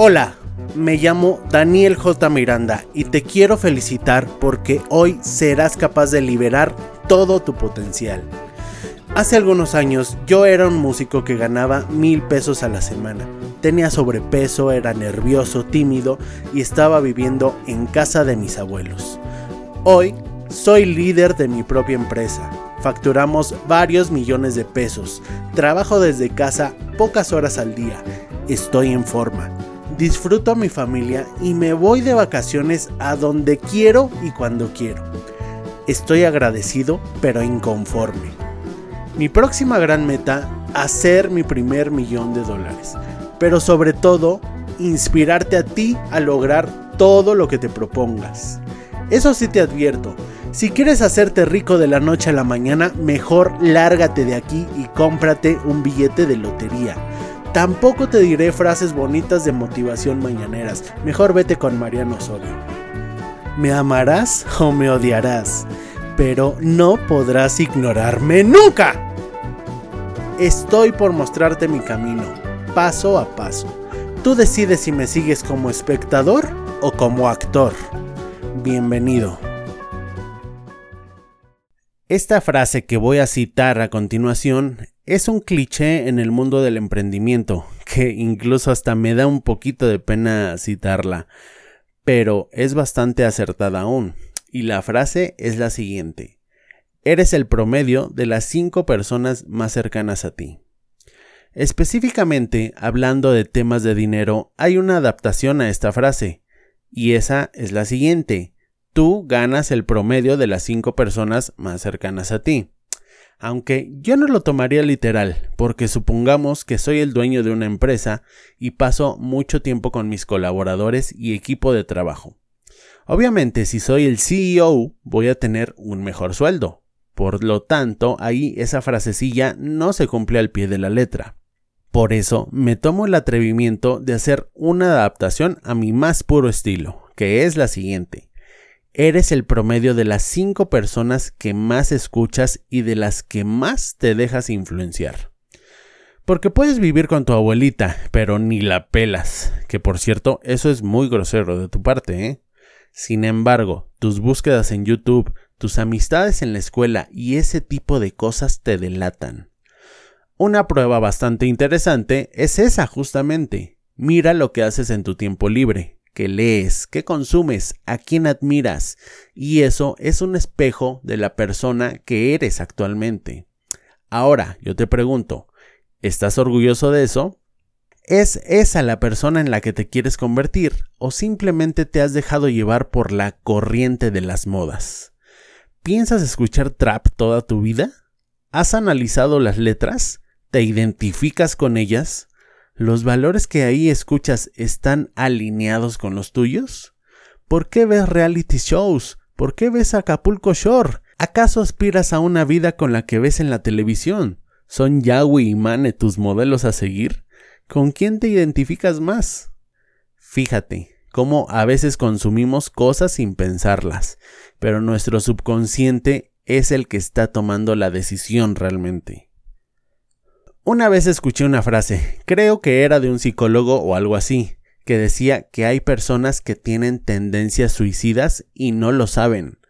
Hola, me llamo Daniel J. Miranda y te quiero felicitar porque hoy serás capaz de liberar todo tu potencial. Hace algunos años yo era un músico que ganaba mil pesos a la semana. Tenía sobrepeso, era nervioso, tímido y estaba viviendo en casa de mis abuelos. Hoy soy líder de mi propia empresa. Facturamos varios millones de pesos. Trabajo desde casa pocas horas al día. Estoy en forma disfruto a mi familia y me voy de vacaciones a donde quiero y cuando quiero. Estoy agradecido pero inconforme. Mi próxima gran meta, hacer mi primer millón de dólares. Pero sobre todo, inspirarte a ti a lograr todo lo que te propongas. Eso sí te advierto, si quieres hacerte rico de la noche a la mañana, mejor lárgate de aquí y cómprate un billete de lotería Tampoco te diré frases bonitas de motivación mañaneras. Mejor vete con Mariano Osorio. Me amarás o me odiarás, pero no podrás ignorarme nunca. Estoy por mostrarte mi camino, paso a paso. Tú decides si me sigues como espectador o como actor. Bienvenido. Esta frase que voy a citar a continuación es un cliché en el mundo del emprendimiento, que incluso hasta me da un poquito de pena citarla, pero es bastante acertada aún. Y la frase es la siguiente. Eres el promedio de las cinco personas más cercanas a ti. Específicamente, hablando de temas de dinero, hay una adaptación a esta frase, y esa es la siguiente. Tú ganas el promedio de las cinco personas más cercanas a ti aunque yo no lo tomaría literal, porque supongamos que soy el dueño de una empresa y paso mucho tiempo con mis colaboradores y equipo de trabajo. Obviamente, si soy el CEO, voy a tener un mejor sueldo. Por lo tanto, ahí esa frasecilla no se cumple al pie de la letra. Por eso me tomo el atrevimiento de hacer una adaptación a mi más puro estilo, que es la siguiente eres el promedio de las cinco personas que más escuchas y de las que más te dejas influenciar. Porque puedes vivir con tu abuelita, pero ni la pelas. Que por cierto, eso es muy grosero de tu parte, ¿eh? Sin embargo, tus búsquedas en YouTube, tus amistades en la escuela y ese tipo de cosas te delatan. Una prueba bastante interesante es esa justamente. Mira lo que haces en tu tiempo libre que lees, qué consumes, a quién admiras, y eso es un espejo de la persona que eres actualmente. Ahora, yo te pregunto, ¿estás orgulloso de eso? ¿Es esa la persona en la que te quieres convertir o simplemente te has dejado llevar por la corriente de las modas? ¿Piensas escuchar trap toda tu vida? ¿Has analizado las letras? ¿Te identificas con ellas? ¿Los valores que ahí escuchas están alineados con los tuyos? ¿Por qué ves reality shows? ¿Por qué ves Acapulco Shore? ¿Acaso aspiras a una vida con la que ves en la televisión? ¿Son Yahweh y Mane tus modelos a seguir? ¿Con quién te identificas más? Fíjate cómo a veces consumimos cosas sin pensarlas, pero nuestro subconsciente es el que está tomando la decisión realmente. Una vez escuché una frase, creo que era de un psicólogo o algo así, que decía que hay personas que tienen tendencias suicidas y no lo saben.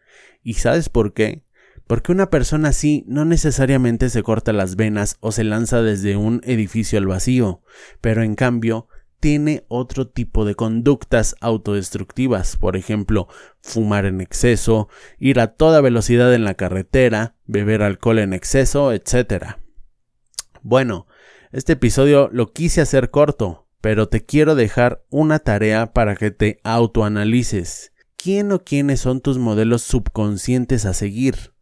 ¿Y sabes por qué? Porque una persona así no necesariamente se corta las venas o se lanza desde un edificio al vacío, pero en cambio tiene otro tipo de conductas autodestructivas, por ejemplo, fumar en exceso, ir a toda velocidad en la carretera, beber alcohol en exceso, etc. Bueno, este episodio lo quise hacer corto, pero te quiero dejar una tarea para que te autoanalices. ¿Quién o quiénes son tus modelos subconscientes a seguir?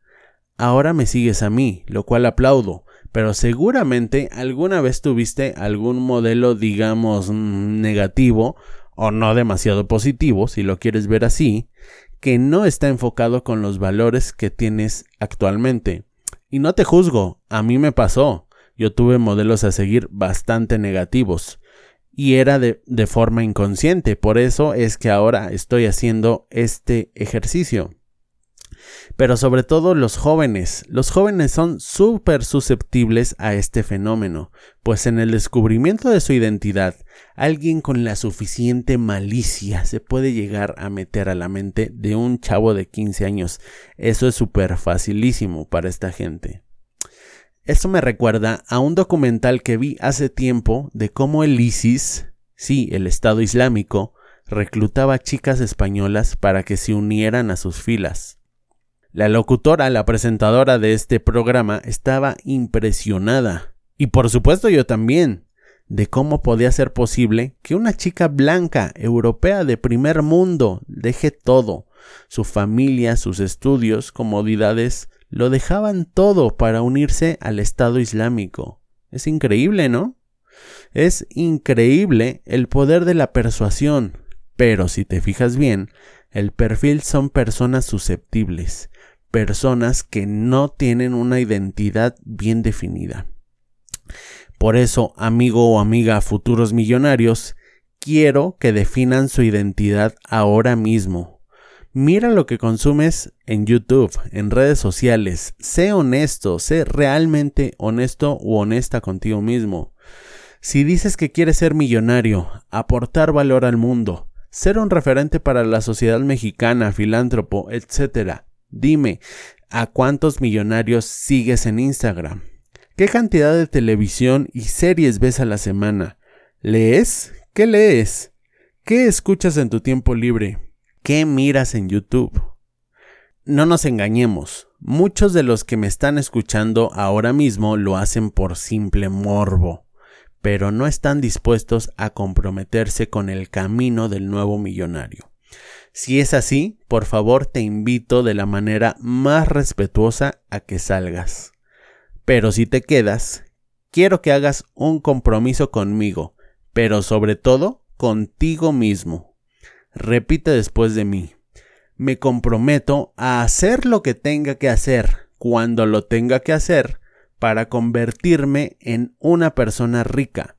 Ahora me sigues a mí, lo cual aplaudo, pero seguramente alguna vez tuviste algún modelo, digamos, mm, negativo o no demasiado positivo, si lo quieres ver así, que no está enfocado con los valores que tienes actualmente. Y no te juzgo, a mí me pasó yo tuve modelos a seguir bastante negativos y era de, de, forma inconsciente. Por eso es que ahora estoy haciendo este ejercicio. Pero sobre todo los jóvenes. Los jóvenes son súper susceptibles a este fenómeno, pues en el descubrimiento de su identidad, alguien con la suficiente malicia se puede llegar a meter a la mente de un chavo de 15 años. Eso es súper facilísimo para esta gente. Esto me recuerda a un documental que vi hace tiempo de cómo el ISIS, sí, el Estado Islámico, reclutaba chicas españolas para que se unieran a sus filas. La locutora, la presentadora de este programa, estaba impresionada. Y por supuesto yo también, de cómo podía ser posible que una chica blanca, europea de primer mundo, deje todo, su familia, sus estudios, comodidades, lo dejaban todo para unirse al Estado Islámico. Es increíble, ¿no? Es increíble el poder de la persuasión, pero si te fijas bien, el perfil son personas susceptibles, personas que no tienen una identidad bien definida. Por eso, amigo o amiga futuros millonarios, quiero que definan su identidad ahora mismo. Mira lo que consumes en YouTube, en redes sociales. Sé honesto, sé realmente honesto u honesta contigo mismo. Si dices que quieres ser millonario, aportar valor al mundo, ser un referente para la sociedad mexicana, filántropo, etc., Dime, ¿a cuántos millonarios sigues en Instagram? ¿Qué cantidad de televisión y series ves a la semana? ¿Lees? ¿Qué lees? ¿Qué escuchas en tu tiempo libre? ¿Qué miras en YouTube? No nos engañemos, muchos de los que me están escuchando ahora mismo lo hacen por simple morbo, pero no están dispuestos a comprometerse con el camino del nuevo millonario. Si es así, por favor te invito de la manera más respetuosa a que salgas. Pero si te quedas, quiero que hagas un compromiso conmigo, pero sobre todo contigo mismo. Repite después de mí. Me comprometo a hacer lo que tenga que hacer, cuando lo tenga que hacer, para convertirme en una persona rica,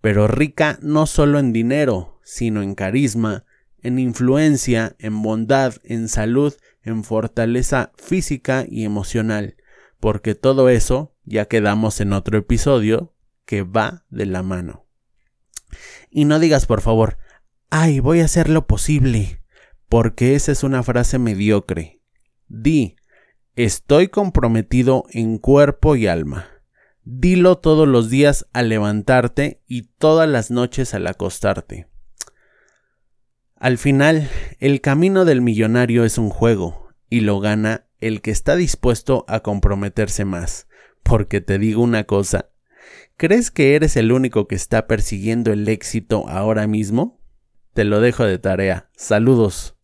pero rica no solo en dinero, sino en carisma, en influencia, en bondad, en salud, en fortaleza física y emocional, porque todo eso ya quedamos en otro episodio que va de la mano. Y no digas por favor, ay, voy a hacer lo posible, porque esa es una frase mediocre. Di, estoy comprometido en cuerpo y alma. Dilo todos los días al levantarte y todas las noches al acostarte. Al final, el camino del millonario es un juego, y lo gana el que está dispuesto a comprometerse más. Porque te digo una cosa, ¿crees que eres el único que está persiguiendo el éxito ahora mismo? Te lo dejo de tarea. Saludos.